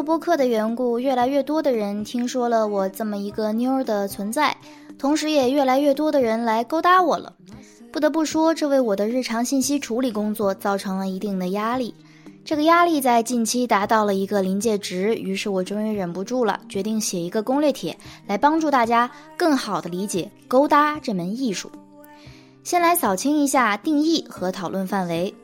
做播客的缘故，越来越多的人听说了我这么一个妞儿的存在，同时也越来越多的人来勾搭我了。不得不说，这为我的日常信息处理工作造成了一定的压力。这个压力在近期达到了一个临界值，于是我终于忍不住了，决定写一个攻略帖，来帮助大家更好的理解勾搭这门艺术。先来扫清一下定义和讨论范围。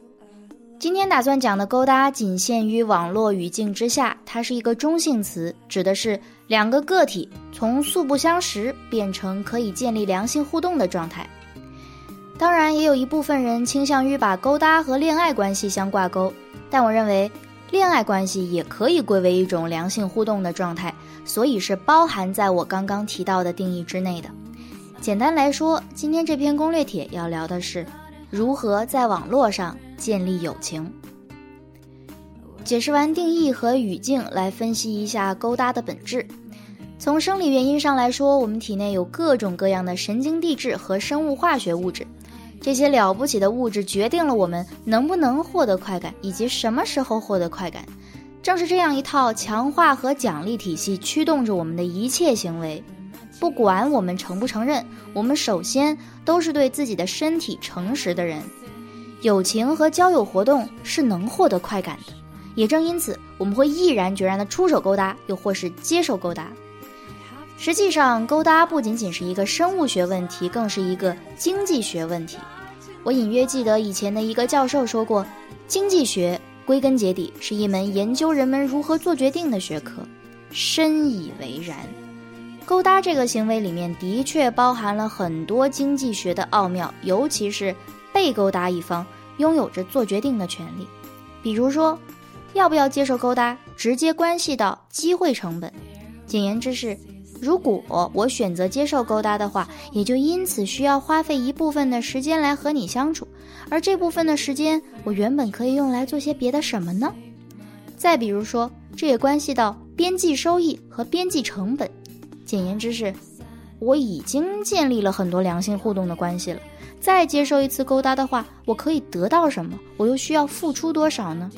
今天打算讲的勾搭仅限于网络语境之下，它是一个中性词，指的是两个个体从素不相识变成可以建立良性互动的状态。当然，也有一部分人倾向于把勾搭和恋爱关系相挂钩，但我认为恋爱关系也可以归为一种良性互动的状态，所以是包含在我刚刚提到的定义之内的。简单来说，今天这篇攻略帖要聊的是如何在网络上。建立友情。解释完定义和语境，来分析一下勾搭的本质。从生理原因上来说，我们体内有各种各样的神经递质和生物化学物质，这些了不起的物质决定了我们能不能获得快感，以及什么时候获得快感。正是这样一套强化和奖励体系驱动着我们的一切行为。不管我们承不承认，我们首先都是对自己的身体诚实的人。友情和交友活动是能获得快感的，也正因此，我们会毅然决然地出手勾搭，又或是接受勾搭。实际上，勾搭不仅仅是一个生物学问题，更是一个经济学问题。我隐约记得以前的一个教授说过，经济学归根结底是一门研究人们如何做决定的学科，深以为然。勾搭这个行为里面的确包含了很多经济学的奥妙，尤其是。被勾搭一方拥有着做决定的权利，比如说，要不要接受勾搭，直接关系到机会成本。简言之是，如果我选择接受勾搭的话，也就因此需要花费一部分的时间来和你相处，而这部分的时间，我原本可以用来做些别的什么呢？再比如说，这也关系到边际收益和边际成本。简言之是，我已经建立了很多良性互动的关系了。再接受一次勾搭的话，我可以得到什么？我又需要付出多少呢？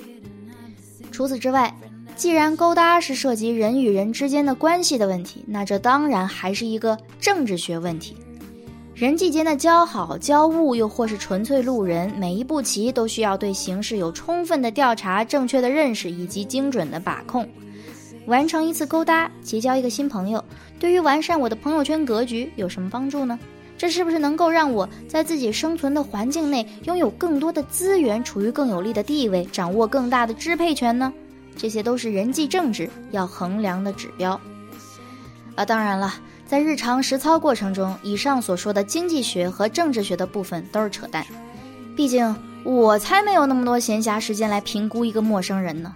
除此之外，既然勾搭是涉及人与人之间的关系的问题，那这当然还是一个政治学问题。人际间的交好、交恶，又或是纯粹路人，每一步棋都需要对形势有充分的调查、正确的认识以及精准的把控。完成一次勾搭，结交一个新朋友，对于完善我的朋友圈格局有什么帮助呢？这是不是能够让我在自己生存的环境内拥有更多的资源，处于更有利的地位，掌握更大的支配权呢？这些都是人际政治要衡量的指标。啊，当然了，在日常实操过程中，以上所说的经济学和政治学的部分都是扯淡。毕竟我才没有那么多闲暇时间来评估一个陌生人呢。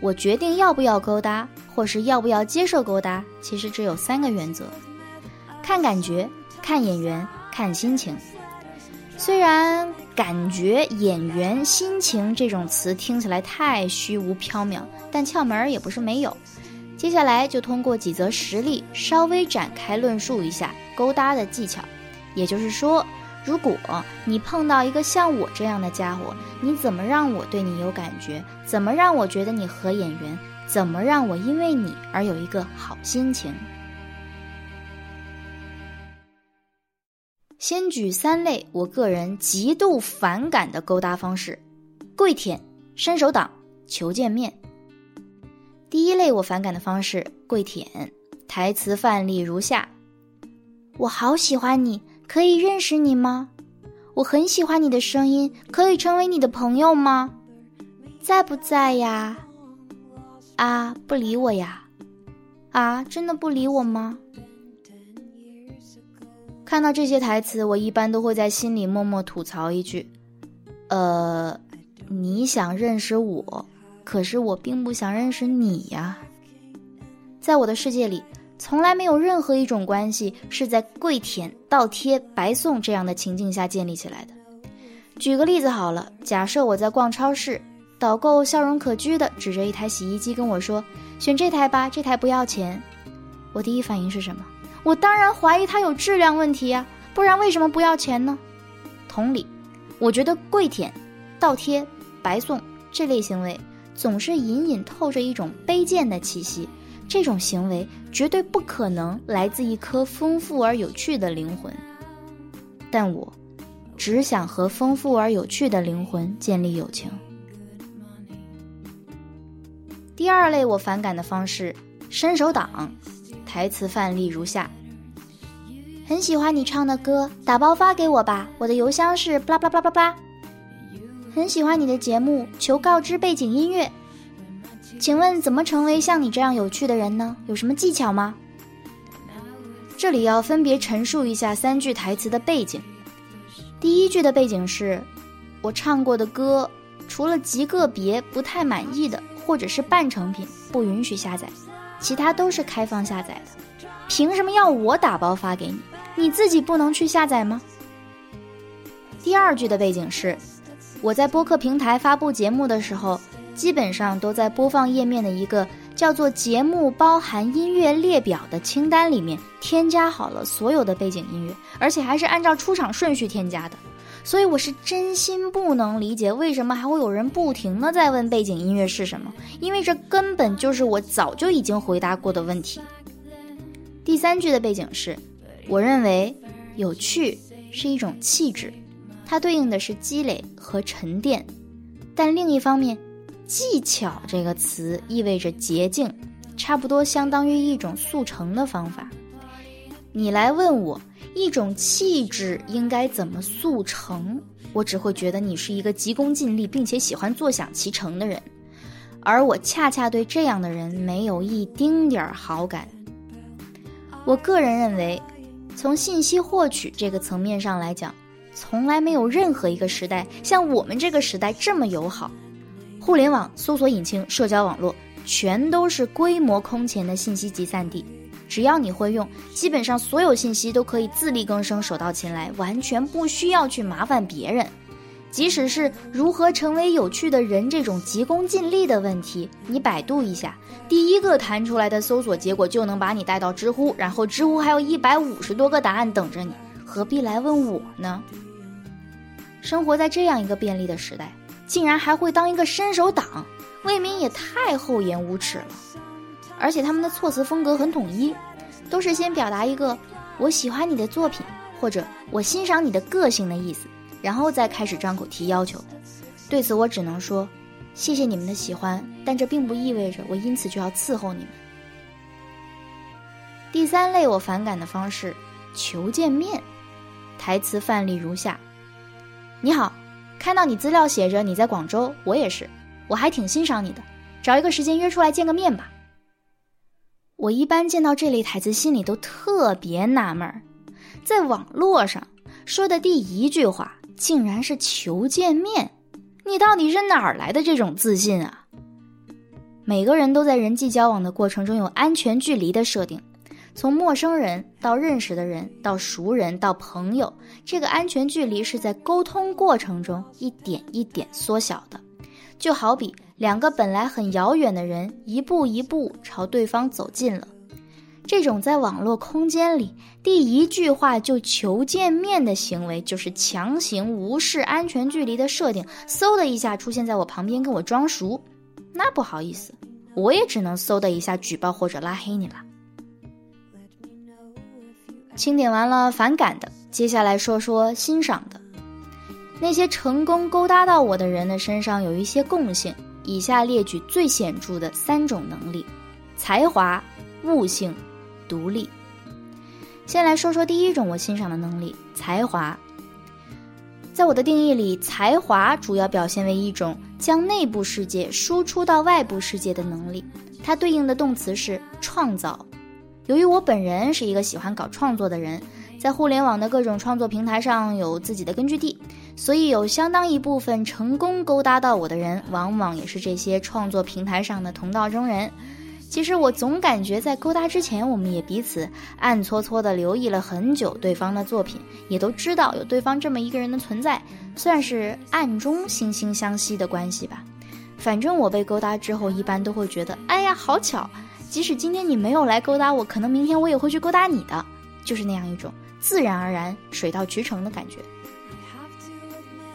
我决定要不要勾搭，或是要不要接受勾搭，其实只有三个原则：看感觉。看眼缘，看心情。虽然感觉、眼缘、心情这种词听起来太虚无缥缈，但窍门也不是没有。接下来就通过几则实例，稍微展开论述一下勾搭的技巧。也就是说，如果你碰到一个像我这样的家伙，你怎么让我对你有感觉？怎么让我觉得你合眼缘？怎么让我因为你而有一个好心情？先举三类我个人极度反感的勾搭方式：跪舔、伸手党、求见面。第一类我反感的方式，跪舔。台词范例如下：我好喜欢你，可以认识你吗？我很喜欢你的声音，可以成为你的朋友吗？在不在呀？啊，不理我呀？啊，真的不理我吗？看到这些台词，我一般都会在心里默默吐槽一句：“呃，你想认识我，可是我并不想认识你呀。”在我的世界里，从来没有任何一种关系是在跪舔、倒贴、白送这样的情境下建立起来的。举个例子好了，假设我在逛超市，导购笑容可掬的指着一台洗衣机跟我说：“选这台吧，这台不要钱。”我第一反应是什么？我当然怀疑它有质量问题呀，不然为什么不要钱呢？同理，我觉得跪舔、倒贴、白送这类行为，总是隐隐透着一种卑贱的气息。这种行为绝对不可能来自一颗丰富而有趣的灵魂。但我只想和丰富而有趣的灵魂建立友情。第二类我反感的方式，伸手党。台词范例如下：很喜欢你唱的歌，打包发给我吧，我的邮箱是巴拉巴拉巴拉巴。很喜欢你的节目，求告知背景音乐。请问怎么成为像你这样有趣的人呢？有什么技巧吗？这里要分别陈述一下三句台词的背景。第一句的背景是，我唱过的歌，除了极个别不太满意的或者是半成品，不允许下载，其他都是开放下载的。凭什么要我打包发给你？你自己不能去下载吗？第二句的背景是，我在播客平台发布节目的时候。基本上都在播放页面的一个叫做“节目包含音乐列表”的清单里面添加好了所有的背景音乐，而且还是按照出场顺序添加的。所以我是真心不能理解为什么还会有人不停的在问背景音乐是什么，因为这根本就是我早就已经回答过的问题。第三句的背景是，我认为有趣是一种气质，它对应的是积累和沉淀，但另一方面。技巧这个词意味着捷径，差不多相当于一种速成的方法。你来问我一种气质应该怎么速成，我只会觉得你是一个急功近利并且喜欢坐享其成的人，而我恰恰对这样的人没有一丁点儿好感。我个人认为，从信息获取这个层面上来讲，从来没有任何一个时代像我们这个时代这么友好。互联网、搜索引擎、社交网络，全都是规模空前的信息集散地。只要你会用，基本上所有信息都可以自力更生、手到擒来，完全不需要去麻烦别人。即使是如何成为有趣的人这种急功近利的问题，你百度一下，第一个弹出来的搜索结果就能把你带到知乎，然后知乎还有一百五十多个答案等着你，何必来问我呢？生活在这样一个便利的时代。竟然还会当一个伸手党，未免也太厚颜无耻了。而且他们的措辞风格很统一，都是先表达一个“我喜欢你的作品”或者“我欣赏你的个性”的意思，然后再开始张口提要求。对此，我只能说，谢谢你们的喜欢，但这并不意味着我因此就要伺候你们。第三类我反感的方式，求见面。台词范例如下：你好。看到你资料写着你在广州，我也是，我还挺欣赏你的，找一个时间约出来见个面吧。我一般见到这类台词，心里都特别纳闷儿，在网络上说的第一句话竟然是求见面，你到底是哪儿来的这种自信啊？每个人都在人际交往的过程中有安全距离的设定。从陌生人到认识的人，到熟人，到朋友，这个安全距离是在沟通过程中一点一点缩小的，就好比两个本来很遥远的人，一步一步朝对方走近了。这种在网络空间里第一句话就求见面的行为，就是强行无视安全距离的设定，嗖的一下出现在我旁边跟我装熟，那不好意思，我也只能嗖的一下举报或者拉黑你了。清点完了反感的，接下来说说欣赏的。那些成功勾搭到我的人的身上有一些共性，以下列举最显著的三种能力：才华、悟性、独立。先来说说第一种我欣赏的能力——才华。在我的定义里，才华主要表现为一种将内部世界输出到外部世界的能力，它对应的动词是创造。由于我本人是一个喜欢搞创作的人，在互联网的各种创作平台上有自己的根据地，所以有相当一部分成功勾搭到我的人，往往也是这些创作平台上的同道中人。其实我总感觉在勾搭之前，我们也彼此暗搓搓地留意了很久对方的作品，也都知道有对方这么一个人的存在，算是暗中惺惺相惜的关系吧。反正我被勾搭之后，一般都会觉得，哎呀，好巧。即使今天你没有来勾搭我，可能明天我也会去勾搭你的，就是那样一种自然而然、水到渠成的感觉。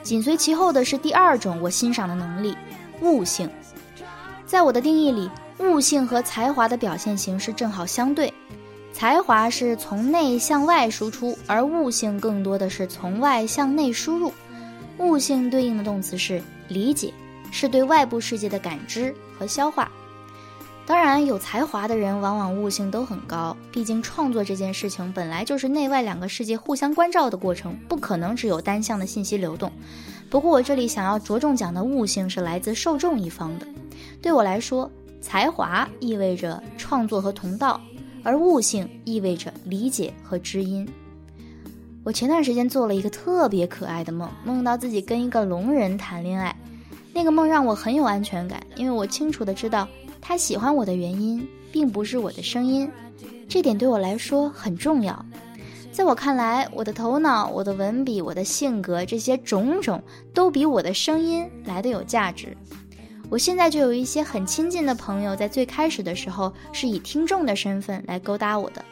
紧随其后的是第二种我欣赏的能力——悟性。在我的定义里，悟性和才华的表现形式正好相对，才华是从内向外输出，而悟性更多的是从外向内输入。悟性对应的动词是理解，是对外部世界的感知和消化。当然，有才华的人往往悟性都很高，毕竟创作这件事情本来就是内外两个世界互相关照的过程，不可能只有单向的信息流动。不过，我这里想要着重讲的悟性是来自受众一方的。对我来说，才华意味着创作和同道，而悟性意味着理解和知音。我前段时间做了一个特别可爱的梦，梦到自己跟一个聋人谈恋爱，那个梦让我很有安全感，因为我清楚的知道。他喜欢我的原因，并不是我的声音，这点对我来说很重要。在我看来，我的头脑、我的文笔、我的性格，这些种种都比我的声音来的有价值。我现在就有一些很亲近的朋友，在最开始的时候是以听众的身份来勾搭我的，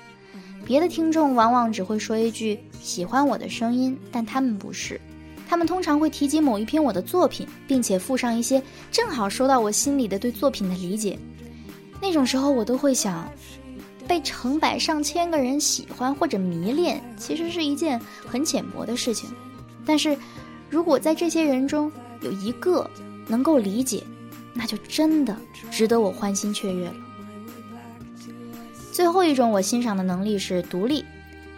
别的听众往往只会说一句喜欢我的声音，但他们不是。他们通常会提及某一篇我的作品，并且附上一些正好说到我心里的对作品的理解。那种时候，我都会想，被成百上千个人喜欢或者迷恋，其实是一件很浅薄的事情。但是，如果在这些人中有一个能够理解，那就真的值得我欢欣雀跃了。最后一种我欣赏的能力是独立，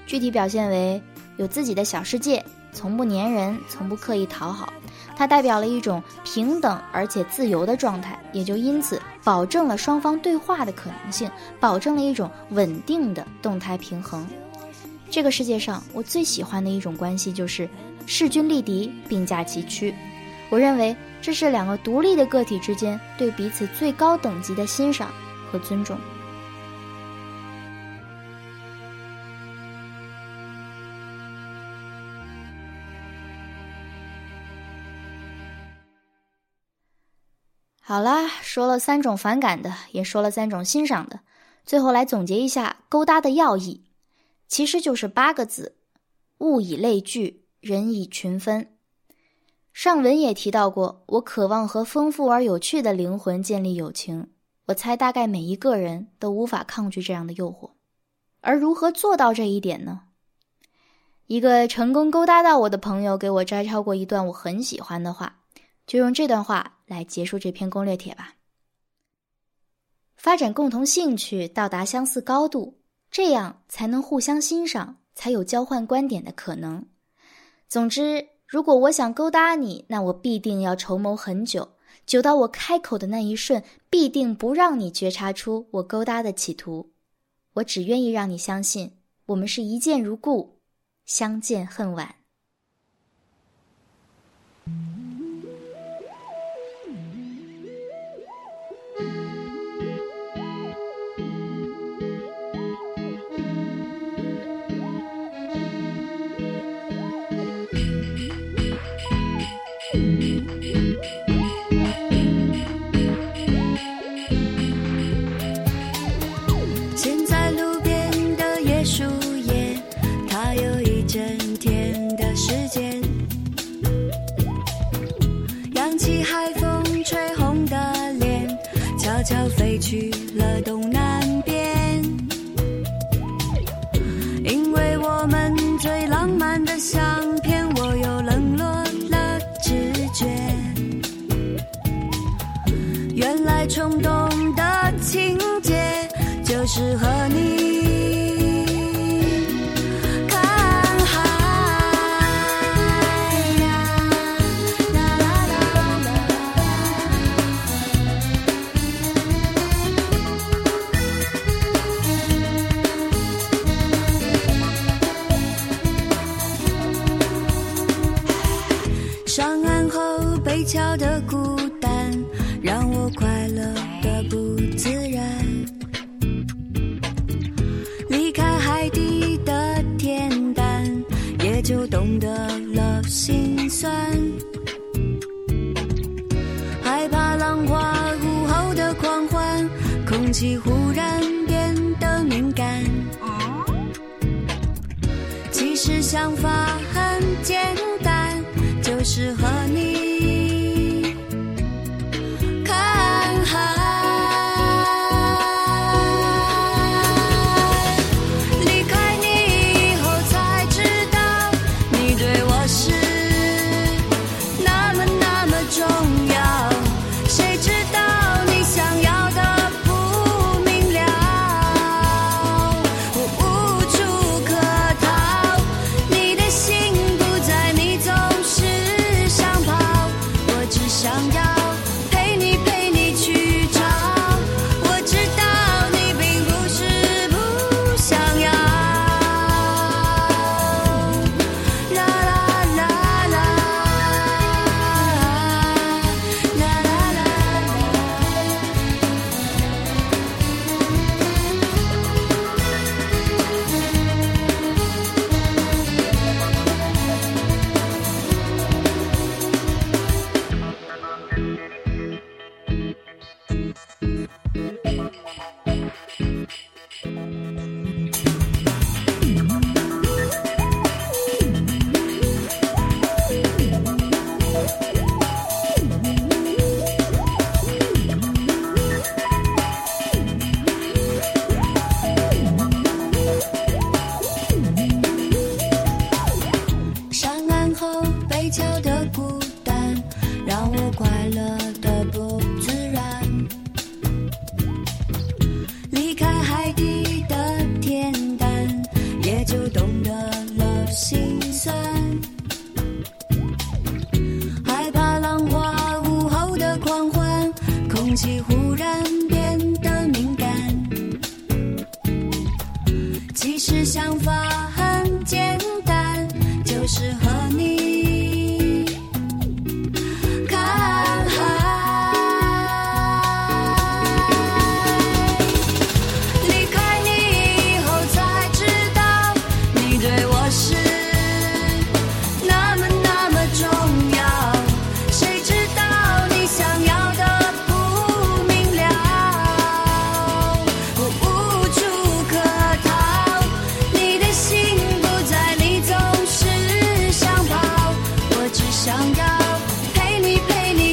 具体表现为有自己的小世界。从不粘人，从不刻意讨好，它代表了一种平等而且自由的状态，也就因此保证了双方对话的可能性，保证了一种稳定的动态平衡。这个世界上，我最喜欢的一种关系就是势均力敌，并驾齐驱。我认为这是两个独立的个体之间对彼此最高等级的欣赏和尊重。好啦，说了三种反感的，也说了三种欣赏的，最后来总结一下勾搭的要义，其实就是八个字：物以类聚，人以群分。上文也提到过，我渴望和丰富而有趣的灵魂建立友情。我猜大概每一个人都无法抗拒这样的诱惑。而如何做到这一点呢？一个成功勾搭到我的朋友给我摘抄过一段我很喜欢的话。就用这段话来结束这篇攻略帖吧。发展共同兴趣，到达相似高度，这样才能互相欣赏，才有交换观点的可能。总之，如果我想勾搭你，那我必定要筹谋很久，久到我开口的那一瞬，必定不让你觉察出我勾搭的企图。我只愿意让你相信，我们是一见如故，相见恨晚。冲动的情节，就是和你。的不自然，离开海底的不自然。就懂得了心酸，害怕浪花午后的狂欢，空气忽然变得敏感。其实想法很简单，就是和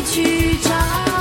去找。